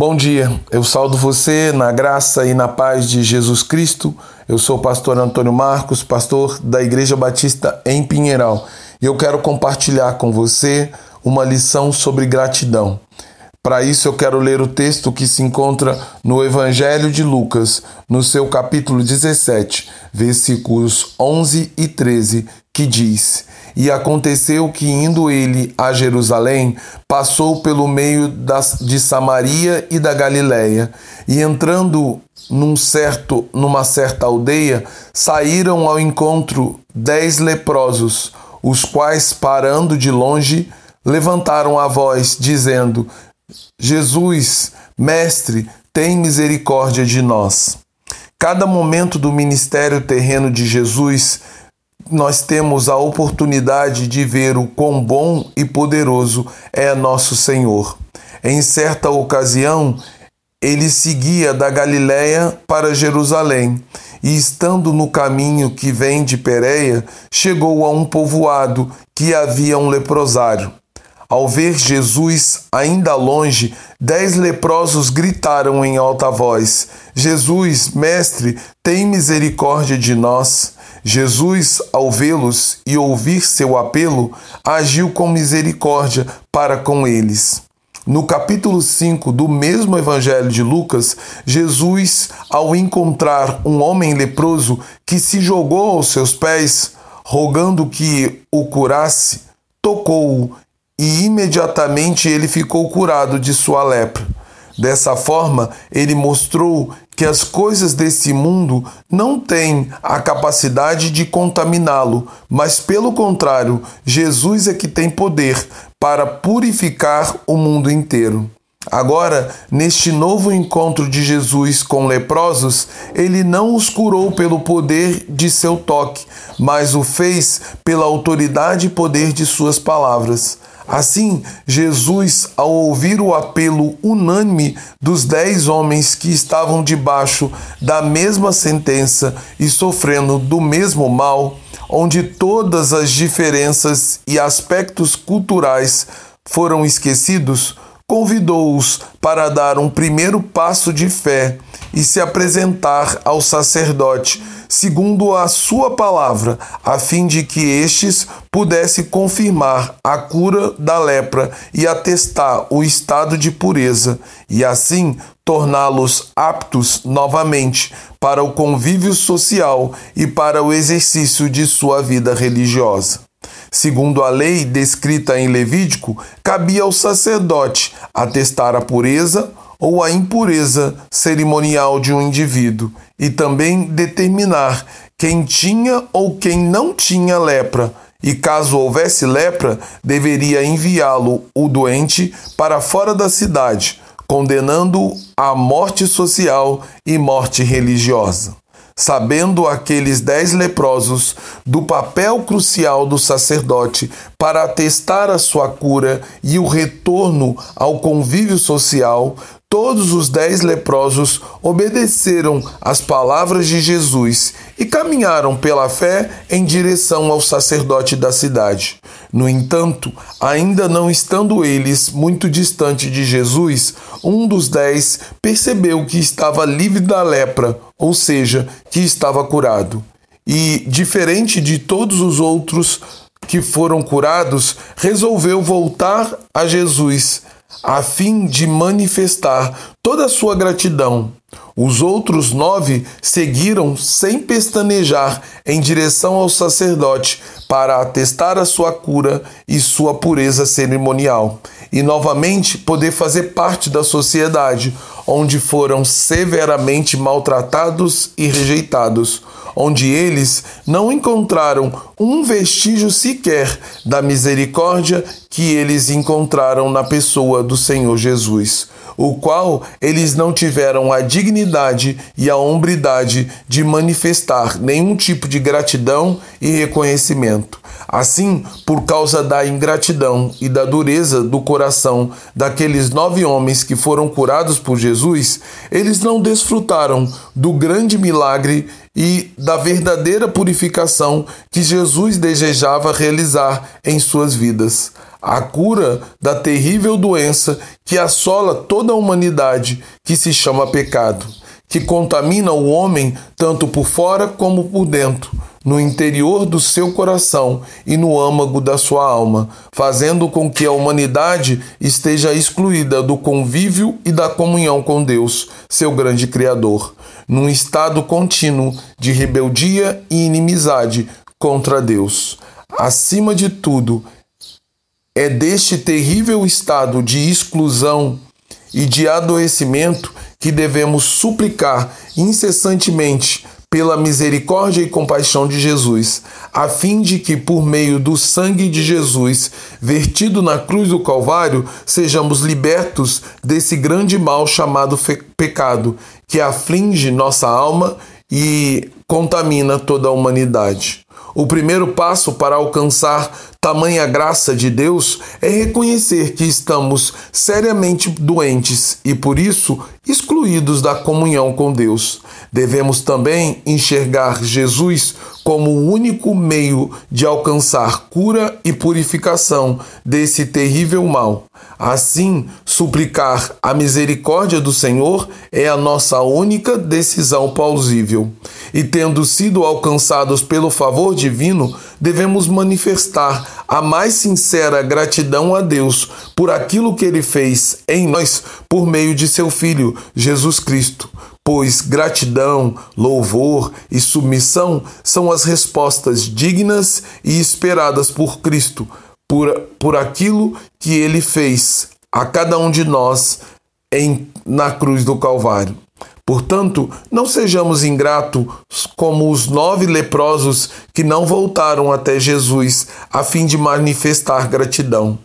Bom dia, eu saldo você na graça e na paz de Jesus Cristo. Eu sou o pastor Antônio Marcos, pastor da Igreja Batista em Pinheiral, e eu quero compartilhar com você uma lição sobre gratidão. Para isso, eu quero ler o texto que se encontra no Evangelho de Lucas, no seu capítulo 17, versículos 11 e 13, que diz: E aconteceu que, indo ele a Jerusalém, passou pelo meio das, de Samaria e da Galiléia, e entrando num certo, numa certa aldeia, saíram ao encontro dez leprosos, os quais, parando de longe, levantaram a voz, dizendo: Jesus, Mestre, tem misericórdia de nós. Cada momento do ministério terreno de Jesus, nós temos a oportunidade de ver o quão bom e poderoso é nosso Senhor. Em certa ocasião, ele seguia da Galiléia para Jerusalém, e estando no caminho que vem de Pérea, chegou a um povoado que havia um leprosário. Ao ver Jesus ainda longe, dez leprosos gritaram em alta voz: Jesus, mestre, tem misericórdia de nós. Jesus, ao vê-los e ouvir seu apelo, agiu com misericórdia para com eles. No capítulo 5 do mesmo Evangelho de Lucas, Jesus, ao encontrar um homem leproso que se jogou aos seus pés, rogando que o curasse, tocou-o e imediatamente ele ficou curado de sua lepra. Dessa forma, ele mostrou que as coisas desse mundo não têm a capacidade de contaminá-lo, mas pelo contrário, Jesus é que tem poder para purificar o mundo inteiro. Agora, neste novo encontro de Jesus com leprosos, ele não os curou pelo poder de seu toque, mas o fez pela autoridade e poder de suas palavras. Assim, Jesus, ao ouvir o apelo unânime dos dez homens que estavam debaixo da mesma sentença e sofrendo do mesmo mal, onde todas as diferenças e aspectos culturais foram esquecidos, convidou-os para dar um primeiro passo de fé e se apresentar ao sacerdote segundo a sua palavra, a fim de que estes pudessem confirmar a cura da lepra e atestar o estado de pureza, e assim torná-los aptos novamente para o convívio social e para o exercício de sua vida religiosa. Segundo a lei descrita em Levítico, cabia ao sacerdote atestar a pureza ou a impureza cerimonial de um indivíduo e também determinar quem tinha ou quem não tinha lepra. E caso houvesse lepra, deveria enviá-lo, o doente, para fora da cidade, condenando-o à morte social e morte religiosa sabendo aqueles dez leprosos do papel crucial do sacerdote para atestar a sua cura e o retorno ao convívio social, Todos os dez leprosos obedeceram às palavras de Jesus e caminharam pela fé em direção ao sacerdote da cidade. No entanto, ainda não estando eles muito distante de Jesus, um dos dez percebeu que estava livre da lepra, ou seja, que estava curado. E, diferente de todos os outros que foram curados, resolveu voltar a Jesus a fim de manifestar toda a sua gratidão. Os outros nove seguiram sem pestanejar em direção ao sacerdote para atestar a sua cura e sua pureza cerimonial, e novamente poder fazer parte da sociedade, onde foram severamente maltratados e rejeitados onde eles não encontraram um vestígio sequer da misericórdia que eles encontraram na pessoa do Senhor Jesus, o qual eles não tiveram a dignidade e a hombridade de manifestar nenhum tipo de gratidão e reconhecimento. Assim, por causa da ingratidão e da dureza do coração daqueles nove homens que foram curados por Jesus, eles não desfrutaram do grande milagre e da verdadeira purificação que Jesus desejava realizar em suas vidas. a cura da terrível doença que assola toda a humanidade, que se chama pecado, que contamina o homem tanto por fora como por dentro, no interior do seu coração e no âmago da sua alma, fazendo com que a humanidade esteja excluída do convívio e da comunhão com Deus, seu grande Criador, num estado contínuo de rebeldia e inimizade contra Deus. Acima de tudo, é deste terrível estado de exclusão e de adoecimento que devemos suplicar incessantemente pela misericórdia e compaixão de Jesus, a fim de que, por meio do sangue de Jesus, vertido na cruz do Calvário, sejamos libertos desse grande mal chamado pecado, que aflige nossa alma e contamina toda a humanidade. O primeiro passo para alcançar tamanha graça de Deus é reconhecer que estamos seriamente doentes e, por isso, excluídos da comunhão com Deus. Devemos também enxergar Jesus como o único meio de alcançar cura e purificação desse terrível mal. Assim, suplicar a misericórdia do Senhor é a nossa única decisão plausível. E tendo sido alcançados pelo favor divino, devemos manifestar a mais sincera gratidão a Deus por aquilo que ele fez em nós por meio de seu Filho, Jesus Cristo pois gratidão, louvor e submissão são as respostas dignas e esperadas por Cristo, por, por aquilo que ele fez a cada um de nós em, na cruz do Calvário. Portanto, não sejamos ingratos como os nove leprosos que não voltaram até Jesus a fim de manifestar gratidão.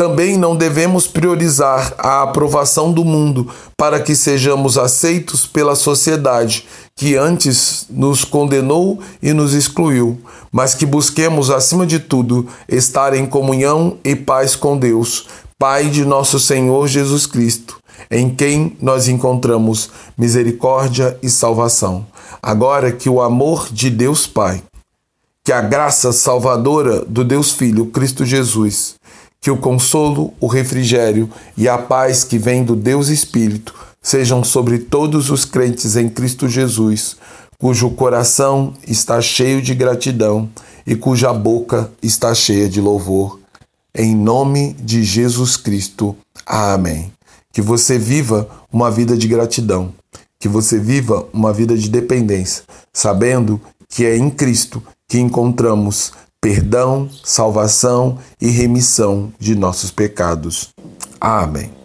Também não devemos priorizar a aprovação do mundo para que sejamos aceitos pela sociedade, que antes nos condenou e nos excluiu, mas que busquemos, acima de tudo, estar em comunhão e paz com Deus, Pai de nosso Senhor Jesus Cristo, em quem nós encontramos misericórdia e salvação. Agora que o amor de Deus Pai, que a graça salvadora do Deus Filho, Cristo Jesus, que o consolo, o refrigério e a paz que vem do Deus Espírito sejam sobre todos os crentes em Cristo Jesus, cujo coração está cheio de gratidão e cuja boca está cheia de louvor. Em nome de Jesus Cristo. Amém. Que você viva uma vida de gratidão, que você viva uma vida de dependência, sabendo que é em Cristo que encontramos perdão, salvação e remissão de nossos pecados. Amém.